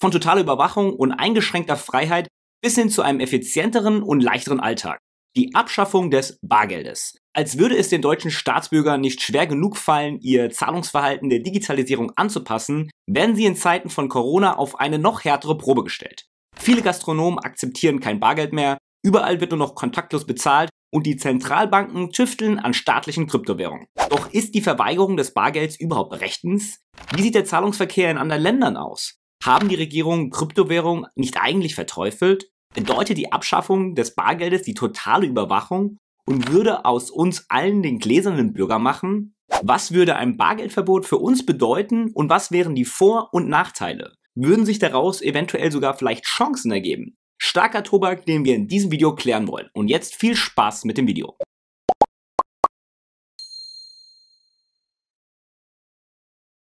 Von totaler Überwachung und eingeschränkter Freiheit bis hin zu einem effizienteren und leichteren Alltag. Die Abschaffung des Bargeldes. Als würde es den deutschen Staatsbürgern nicht schwer genug fallen, ihr Zahlungsverhalten der Digitalisierung anzupassen, werden sie in Zeiten von Corona auf eine noch härtere Probe gestellt. Viele Gastronomen akzeptieren kein Bargeld mehr, überall wird nur noch kontaktlos bezahlt und die Zentralbanken tüfteln an staatlichen Kryptowährungen. Doch ist die Verweigerung des Bargelds überhaupt rechtens? Wie sieht der Zahlungsverkehr in anderen Ländern aus? Haben die Regierungen Kryptowährungen nicht eigentlich verteufelt? Bedeutet die Abschaffung des Bargeldes die totale Überwachung und würde aus uns allen den gläsernen Bürger machen? Was würde ein Bargeldverbot für uns bedeuten und was wären die Vor- und Nachteile? Würden sich daraus eventuell sogar vielleicht Chancen ergeben? Starker Tobak, den wir in diesem Video klären wollen. Und jetzt viel Spaß mit dem Video.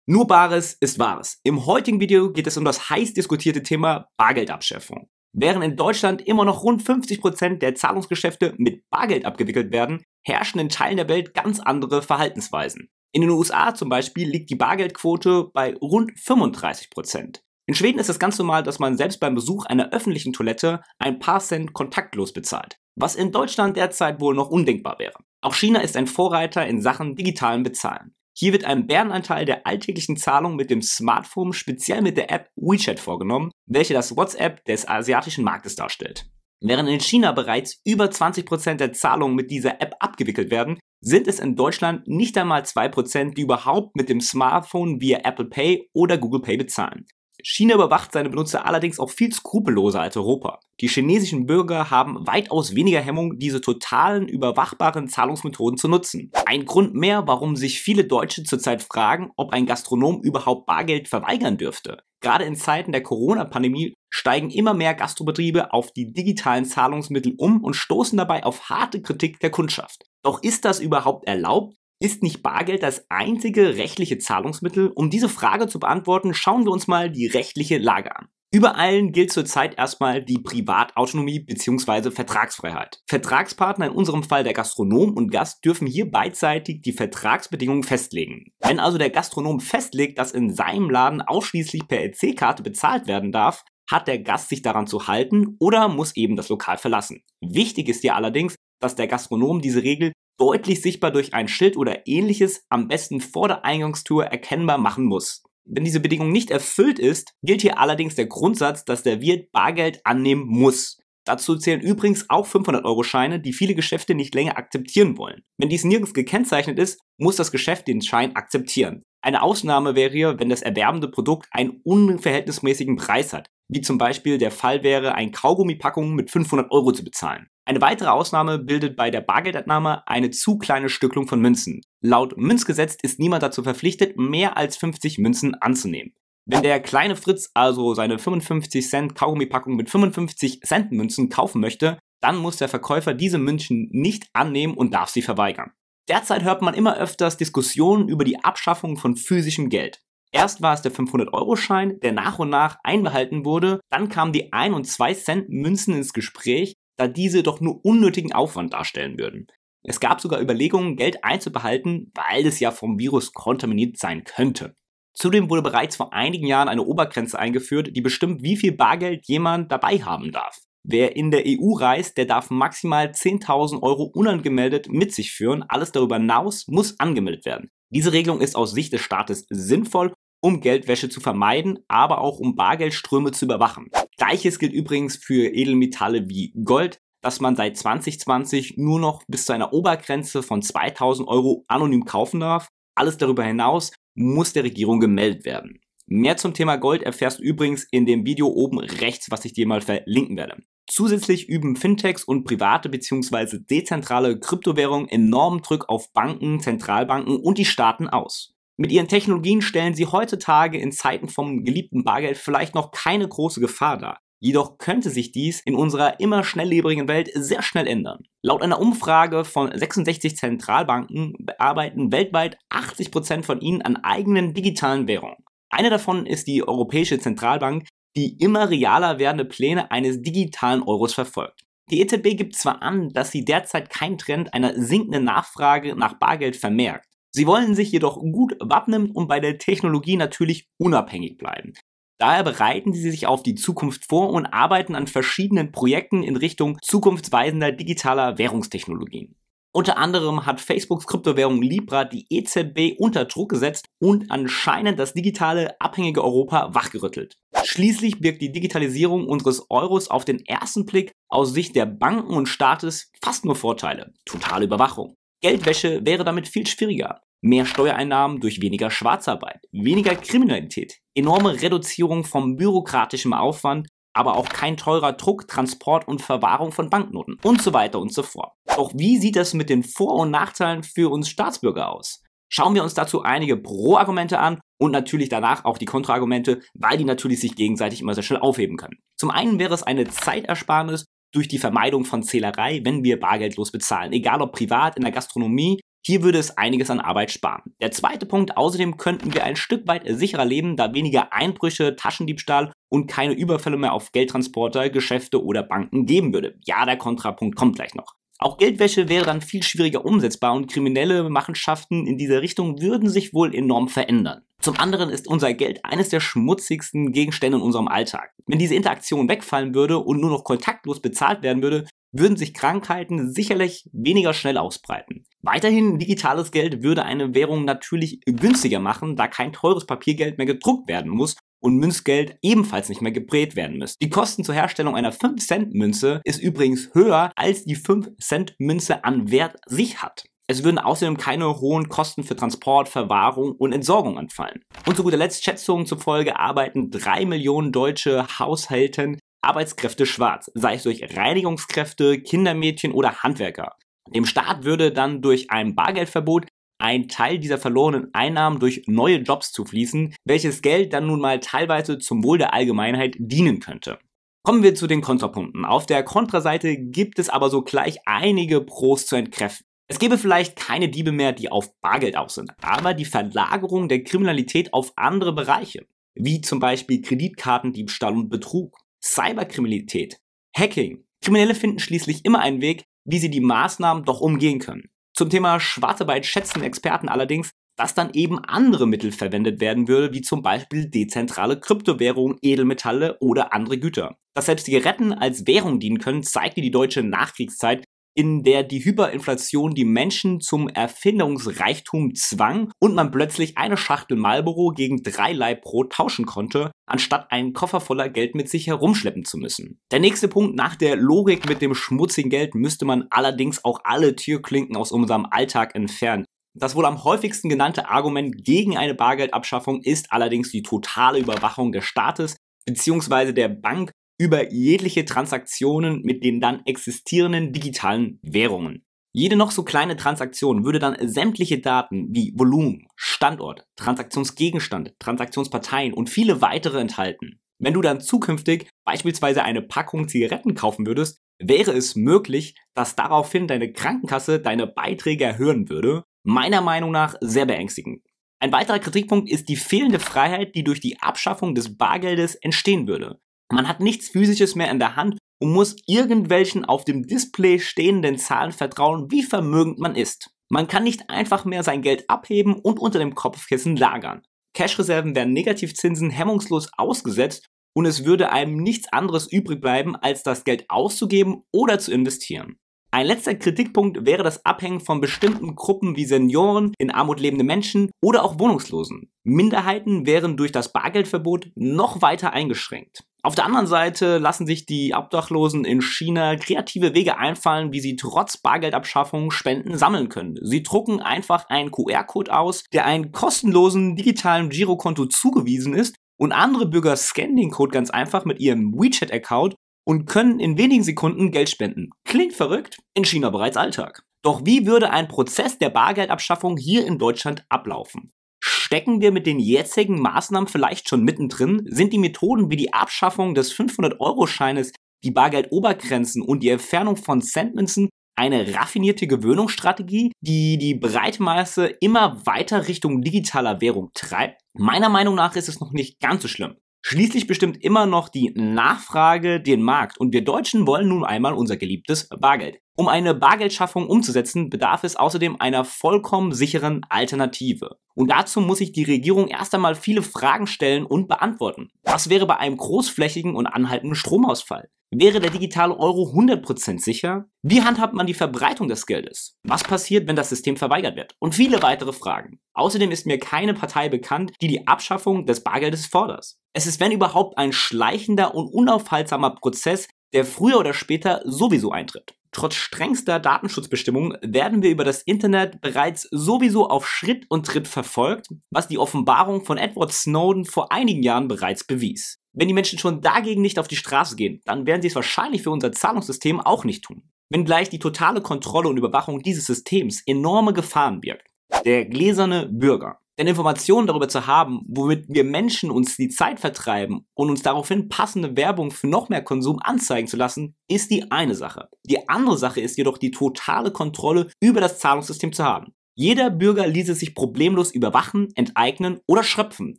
Nur Bares ist Wahres. Im heutigen Video geht es um das heiß diskutierte Thema Bargeldabschaffung. Während in Deutschland immer noch rund 50% der Zahlungsgeschäfte mit Bargeld abgewickelt werden, herrschen in Teilen der Welt ganz andere Verhaltensweisen. In den USA zum Beispiel liegt die Bargeldquote bei rund 35%. In Schweden ist es ganz normal, dass man selbst beim Besuch einer öffentlichen Toilette ein paar Cent kontaktlos bezahlt, was in Deutschland derzeit wohl noch undenkbar wäre. Auch China ist ein Vorreiter in Sachen digitalen Bezahlen. Hier wird ein Bärenanteil der alltäglichen Zahlung mit dem Smartphone speziell mit der App WeChat vorgenommen, welche das WhatsApp des asiatischen Marktes darstellt. Während in China bereits über 20% der Zahlungen mit dieser App abgewickelt werden, sind es in Deutschland nicht einmal 2%, die überhaupt mit dem Smartphone via Apple Pay oder Google Pay bezahlen. China überwacht seine Benutzer allerdings auch viel skrupelloser als Europa. Die chinesischen Bürger haben weitaus weniger Hemmung, diese totalen überwachbaren Zahlungsmethoden zu nutzen. Ein Grund mehr, warum sich viele Deutsche zurzeit fragen, ob ein Gastronom überhaupt Bargeld verweigern dürfte. Gerade in Zeiten der Corona-Pandemie steigen immer mehr Gastrobetriebe auf die digitalen Zahlungsmittel um und stoßen dabei auf harte Kritik der Kundschaft. Doch ist das überhaupt erlaubt? Ist nicht Bargeld das einzige rechtliche Zahlungsmittel? Um diese Frage zu beantworten, schauen wir uns mal die rechtliche Lage an. Über allen gilt zurzeit erstmal die Privatautonomie bzw. Vertragsfreiheit. Vertragspartner, in unserem Fall der Gastronom und Gast, dürfen hier beidseitig die Vertragsbedingungen festlegen. Wenn also der Gastronom festlegt, dass in seinem Laden ausschließlich per EC-Karte bezahlt werden darf, hat der Gast sich daran zu halten oder muss eben das Lokal verlassen. Wichtig ist hier allerdings, dass der Gastronom diese Regel deutlich sichtbar durch ein Schild oder ähnliches am besten vor der Eingangstour erkennbar machen muss. Wenn diese Bedingung nicht erfüllt ist, gilt hier allerdings der Grundsatz, dass der Wirt Bargeld annehmen muss. Dazu zählen übrigens auch 500-Euro-Scheine, die viele Geschäfte nicht länger akzeptieren wollen. Wenn dies nirgends gekennzeichnet ist, muss das Geschäft den Schein akzeptieren. Eine Ausnahme wäre hier, wenn das erwerbende Produkt einen unverhältnismäßigen Preis hat, wie zum Beispiel der Fall wäre, ein Kaugummipackung mit 500 Euro zu bezahlen. Eine weitere Ausnahme bildet bei der Bargeldabnahme eine zu kleine Stücklung von Münzen. Laut Münzgesetz ist niemand dazu verpflichtet, mehr als 50 Münzen anzunehmen. Wenn der kleine Fritz also seine 55 Cent Kaugummipackung mit 55 Cent Münzen kaufen möchte, dann muss der Verkäufer diese Münzen nicht annehmen und darf sie verweigern. Derzeit hört man immer öfters Diskussionen über die Abschaffung von physischem Geld. Erst war es der 500-Euro-Schein, der nach und nach einbehalten wurde, dann kamen die 1 und 2 Cent Münzen ins Gespräch, da diese doch nur unnötigen Aufwand darstellen würden. Es gab sogar Überlegungen, Geld einzubehalten, weil es ja vom Virus kontaminiert sein könnte. Zudem wurde bereits vor einigen Jahren eine Obergrenze eingeführt, die bestimmt, wie viel Bargeld jemand dabei haben darf. Wer in der EU reist, der darf maximal 10.000 Euro unangemeldet mit sich führen. Alles darüber hinaus muss angemeldet werden. Diese Regelung ist aus Sicht des Staates sinnvoll, um Geldwäsche zu vermeiden, aber auch um Bargeldströme zu überwachen. Gleiches gilt übrigens für Edelmetalle wie Gold, das man seit 2020 nur noch bis zu einer Obergrenze von 2000 Euro anonym kaufen darf. Alles darüber hinaus muss der Regierung gemeldet werden. Mehr zum Thema Gold erfährst du übrigens in dem Video oben rechts, was ich dir mal verlinken werde. Zusätzlich üben Fintechs und private bzw. dezentrale Kryptowährungen enormen Druck auf Banken, Zentralbanken und die Staaten aus. Mit ihren Technologien stellen sie heutzutage in Zeiten vom geliebten Bargeld vielleicht noch keine große Gefahr dar. Jedoch könnte sich dies in unserer immer schnelllebigen Welt sehr schnell ändern. Laut einer Umfrage von 66 Zentralbanken bearbeiten weltweit 80 Prozent von ihnen an eigenen digitalen Währungen. Eine davon ist die Europäische Zentralbank, die immer realer werdende Pläne eines digitalen Euros verfolgt. Die EZB gibt zwar an, dass sie derzeit keinen Trend einer sinkenden Nachfrage nach Bargeld vermerkt. Sie wollen sich jedoch gut wappnen und bei der Technologie natürlich unabhängig bleiben. Daher bereiten sie sich auf die Zukunft vor und arbeiten an verschiedenen Projekten in Richtung zukunftsweisender digitaler Währungstechnologien. Unter anderem hat Facebooks Kryptowährung Libra die EZB unter Druck gesetzt und anscheinend das digitale abhängige Europa wachgerüttelt. Schließlich birgt die Digitalisierung unseres Euros auf den ersten Blick aus Sicht der Banken und Staates fast nur Vorteile. Totale Überwachung. Geldwäsche wäre damit viel schwieriger. Mehr Steuereinnahmen durch weniger Schwarzarbeit, weniger Kriminalität, enorme Reduzierung vom bürokratischen Aufwand, aber auch kein teurer Druck, Transport und Verwahrung von Banknoten und so weiter und so fort. Doch wie sieht das mit den Vor- und Nachteilen für uns Staatsbürger aus? Schauen wir uns dazu einige Pro-Argumente an und natürlich danach auch die Kontra-Argumente, weil die natürlich sich gegenseitig immer sehr schnell aufheben können. Zum einen wäre es eine Zeitersparnis durch die Vermeidung von Zählerei, wenn wir bargeldlos bezahlen, egal ob privat, in der Gastronomie hier würde es einiges an Arbeit sparen. Der zweite Punkt, außerdem könnten wir ein Stück weit sicherer leben, da weniger Einbrüche, Taschendiebstahl und keine Überfälle mehr auf Geldtransporter, Geschäfte oder Banken geben würde. Ja, der Kontrapunkt kommt gleich noch. Auch Geldwäsche wäre dann viel schwieriger umsetzbar und kriminelle Machenschaften in dieser Richtung würden sich wohl enorm verändern. Zum anderen ist unser Geld eines der schmutzigsten Gegenstände in unserem Alltag. Wenn diese Interaktion wegfallen würde und nur noch kontaktlos bezahlt werden würde, würden sich Krankheiten sicherlich weniger schnell ausbreiten. Weiterhin digitales Geld würde eine Währung natürlich günstiger machen, da kein teures Papiergeld mehr gedruckt werden muss und Münzgeld ebenfalls nicht mehr geprägt werden müsste. Die Kosten zur Herstellung einer 5-Cent-Münze ist übrigens höher, als die 5-Cent-Münze an Wert sich hat. Es würden außerdem keine hohen Kosten für Transport, Verwahrung und Entsorgung anfallen. Und zu guter Letzt Schätzungen zufolge arbeiten drei Millionen deutsche Haushalten Arbeitskräfte schwarz, sei es durch Reinigungskräfte, Kindermädchen oder Handwerker. Dem Staat würde dann durch ein Bargeldverbot ein Teil dieser verlorenen Einnahmen durch neue Jobs zufließen, welches Geld dann nun mal teilweise zum Wohl der Allgemeinheit dienen könnte. Kommen wir zu den Kontrapunkten. Auf der Kontraseite gibt es aber sogleich einige Pros zu entkräften. Es gäbe vielleicht keine Diebe mehr, die auf Bargeld aus sind, aber die Verlagerung der Kriminalität auf andere Bereiche, wie zum Beispiel Kreditkartendiebstahl und Betrug. Cyberkriminalität, Hacking. Kriminelle finden schließlich immer einen Weg, wie sie die Maßnahmen doch umgehen können. Zum Thema Schwarzarbeit schätzen Experten allerdings, dass dann eben andere Mittel verwendet werden würde, wie zum Beispiel dezentrale Kryptowährungen, Edelmetalle oder andere Güter. Dass selbst Zigaretten als Währung dienen können, zeigte die deutsche Nachkriegszeit in der die Hyperinflation die Menschen zum Erfindungsreichtum zwang und man plötzlich eine Schachtel Marlboro gegen drei Leibbrot tauschen konnte, anstatt einen Koffer voller Geld mit sich herumschleppen zu müssen. Der nächste Punkt nach der Logik mit dem schmutzigen Geld müsste man allerdings auch alle Türklinken aus unserem Alltag entfernen. Das wohl am häufigsten genannte Argument gegen eine Bargeldabschaffung ist allerdings die totale Überwachung des Staates bzw. der Bank über jegliche Transaktionen mit den dann existierenden digitalen Währungen. Jede noch so kleine Transaktion würde dann sämtliche Daten wie Volumen, Standort, Transaktionsgegenstand, Transaktionsparteien und viele weitere enthalten. Wenn du dann zukünftig beispielsweise eine Packung Zigaretten kaufen würdest, wäre es möglich, dass daraufhin deine Krankenkasse deine Beiträge erhöhen würde. Meiner Meinung nach sehr beängstigend. Ein weiterer Kritikpunkt ist die fehlende Freiheit, die durch die Abschaffung des Bargeldes entstehen würde. Man hat nichts Physisches mehr in der Hand und muss irgendwelchen auf dem Display stehenden Zahlen vertrauen, wie vermögend man ist. Man kann nicht einfach mehr sein Geld abheben und unter dem Kopfkissen lagern. Cashreserven werden Negativzinsen hemmungslos ausgesetzt und es würde einem nichts anderes übrig bleiben, als das Geld auszugeben oder zu investieren. Ein letzter Kritikpunkt wäre das Abhängen von bestimmten Gruppen wie Senioren, in Armut lebende Menschen oder auch Wohnungslosen. Minderheiten wären durch das Bargeldverbot noch weiter eingeschränkt. Auf der anderen Seite lassen sich die Obdachlosen in China kreative Wege einfallen, wie sie trotz Bargeldabschaffung Spenden sammeln können. Sie drucken einfach einen QR-Code aus, der einen kostenlosen digitalen Girokonto zugewiesen ist und andere Bürger scannen den Code ganz einfach mit ihrem WeChat-Account und können in wenigen Sekunden Geld spenden. Klingt verrückt, in China bereits Alltag. Doch wie würde ein Prozess der Bargeldabschaffung hier in Deutschland ablaufen? Stecken wir mit den jetzigen Maßnahmen vielleicht schon mittendrin? Sind die Methoden wie die Abschaffung des 500-Euro-Scheines, die Bargeldobergrenzen und die Entfernung von Centmünzen eine raffinierte Gewöhnungsstrategie, die die breite Masse immer weiter Richtung digitaler Währung treibt? Meiner Meinung nach ist es noch nicht ganz so schlimm. Schließlich bestimmt immer noch die Nachfrage den Markt und wir Deutschen wollen nun einmal unser geliebtes Bargeld. Um eine Bargeldschaffung umzusetzen, bedarf es außerdem einer vollkommen sicheren Alternative. Und dazu muss sich die Regierung erst einmal viele Fragen stellen und beantworten. Was wäre bei einem großflächigen und anhaltenden Stromausfall? Wäre der digitale Euro 100% sicher? Wie handhabt man die Verbreitung des Geldes? Was passiert, wenn das System verweigert wird? Und viele weitere Fragen. Außerdem ist mir keine Partei bekannt, die die Abschaffung des Bargeldes fordert. Es ist wenn überhaupt ein schleichender und unaufhaltsamer Prozess, der früher oder später sowieso eintritt. Trotz strengster Datenschutzbestimmungen werden wir über das Internet bereits sowieso auf Schritt und Tritt verfolgt, was die Offenbarung von Edward Snowden vor einigen Jahren bereits bewies. Wenn die Menschen schon dagegen nicht auf die Straße gehen, dann werden sie es wahrscheinlich für unser Zahlungssystem auch nicht tun. Wenngleich die totale Kontrolle und Überwachung dieses Systems enorme Gefahren birgt. Der gläserne Bürger. Denn Informationen darüber zu haben, womit wir Menschen uns die Zeit vertreiben und uns daraufhin passende Werbung für noch mehr Konsum anzeigen zu lassen, ist die eine Sache. Die andere Sache ist jedoch die totale Kontrolle über das Zahlungssystem zu haben. Jeder Bürger ließe sich problemlos überwachen, enteignen oder schröpfen.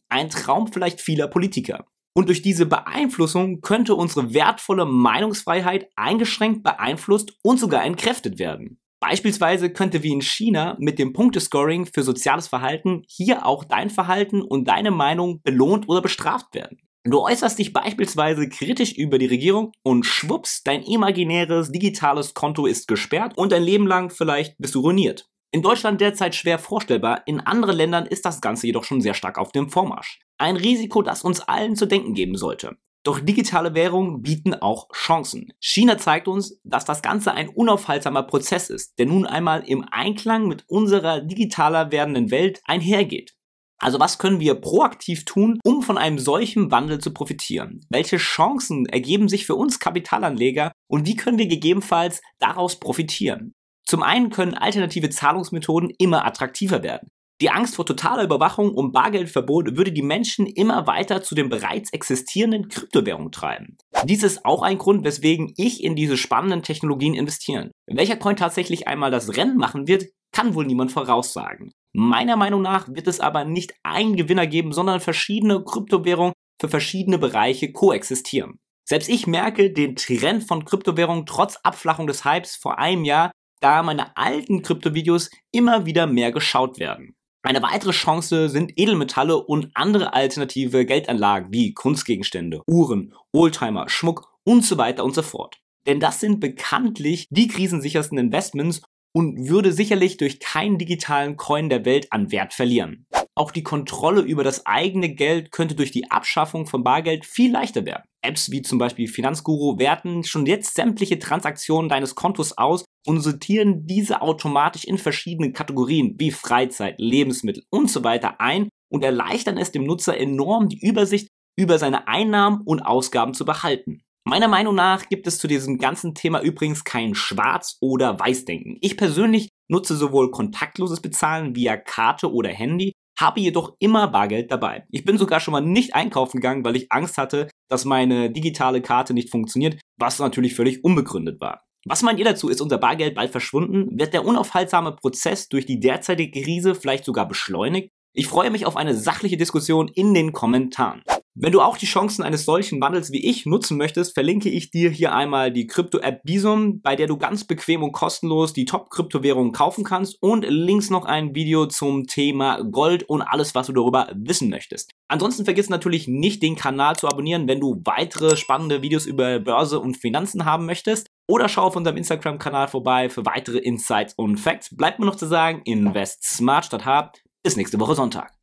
Ein Traum vielleicht vieler Politiker. Und durch diese Beeinflussung könnte unsere wertvolle Meinungsfreiheit eingeschränkt, beeinflusst und sogar entkräftet werden. Beispielsweise könnte wie in China mit dem Punktescoring für soziales Verhalten hier auch dein Verhalten und deine Meinung belohnt oder bestraft werden. Du äußerst dich beispielsweise kritisch über die Regierung und schwupps, dein imaginäres digitales Konto ist gesperrt und dein Leben lang vielleicht bist du ruiniert. In Deutschland derzeit schwer vorstellbar, in anderen Ländern ist das Ganze jedoch schon sehr stark auf dem Vormarsch. Ein Risiko, das uns allen zu denken geben sollte. Doch digitale Währungen bieten auch Chancen. China zeigt uns, dass das Ganze ein unaufhaltsamer Prozess ist, der nun einmal im Einklang mit unserer digitaler werdenden Welt einhergeht. Also was können wir proaktiv tun, um von einem solchen Wandel zu profitieren? Welche Chancen ergeben sich für uns Kapitalanleger und wie können wir gegebenenfalls daraus profitieren? Zum einen können alternative Zahlungsmethoden immer attraktiver werden. Die Angst vor totaler Überwachung und Bargeldverbot würde die Menschen immer weiter zu den bereits existierenden Kryptowährungen treiben. Dies ist auch ein Grund, weswegen ich in diese spannenden Technologien investieren. Welcher Coin tatsächlich einmal das Rennen machen wird, kann wohl niemand voraussagen. Meiner Meinung nach wird es aber nicht einen Gewinner geben, sondern verschiedene Kryptowährungen für verschiedene Bereiche koexistieren. Selbst ich merke den Trend von Kryptowährungen trotz Abflachung des Hypes vor einem Jahr, da meine alten Kryptovideos immer wieder mehr geschaut werden. Eine weitere Chance sind Edelmetalle und andere alternative Geldanlagen wie Kunstgegenstände, Uhren, Oldtimer, Schmuck und so weiter und so fort. Denn das sind bekanntlich die krisensichersten Investments und würde sicherlich durch keinen digitalen Coin der Welt an Wert verlieren. Auch die Kontrolle über das eigene Geld könnte durch die Abschaffung von Bargeld viel leichter werden. Apps wie zum Beispiel Finanzguru werten schon jetzt sämtliche Transaktionen deines Kontos aus und sortieren diese automatisch in verschiedene Kategorien wie Freizeit, Lebensmittel und so weiter ein und erleichtern es dem Nutzer enorm die Übersicht über seine Einnahmen und Ausgaben zu behalten. Meiner Meinung nach gibt es zu diesem ganzen Thema übrigens kein Schwarz- oder Weißdenken. Ich persönlich nutze sowohl kontaktloses Bezahlen via Karte oder Handy, habe jedoch immer Bargeld dabei. Ich bin sogar schon mal nicht einkaufen gegangen, weil ich Angst hatte, dass meine digitale Karte nicht funktioniert, was natürlich völlig unbegründet war. Was meint ihr dazu? Ist unser Bargeld bald verschwunden? Wird der unaufhaltsame Prozess durch die derzeitige Krise vielleicht sogar beschleunigt? Ich freue mich auf eine sachliche Diskussion in den Kommentaren. Wenn du auch die Chancen eines solchen Wandels wie ich nutzen möchtest, verlinke ich dir hier einmal die Krypto-App Bisum, bei der du ganz bequem und kostenlos die Top-Kryptowährungen kaufen kannst und links noch ein Video zum Thema Gold und alles, was du darüber wissen möchtest. Ansonsten vergiss natürlich nicht, den Kanal zu abonnieren, wenn du weitere spannende Videos über Börse und Finanzen haben möchtest. Oder schau auf unserem Instagram-Kanal vorbei für weitere Insights und Facts. Bleibt mir noch zu sagen, invest smart statt hart. Bis nächste Woche Sonntag.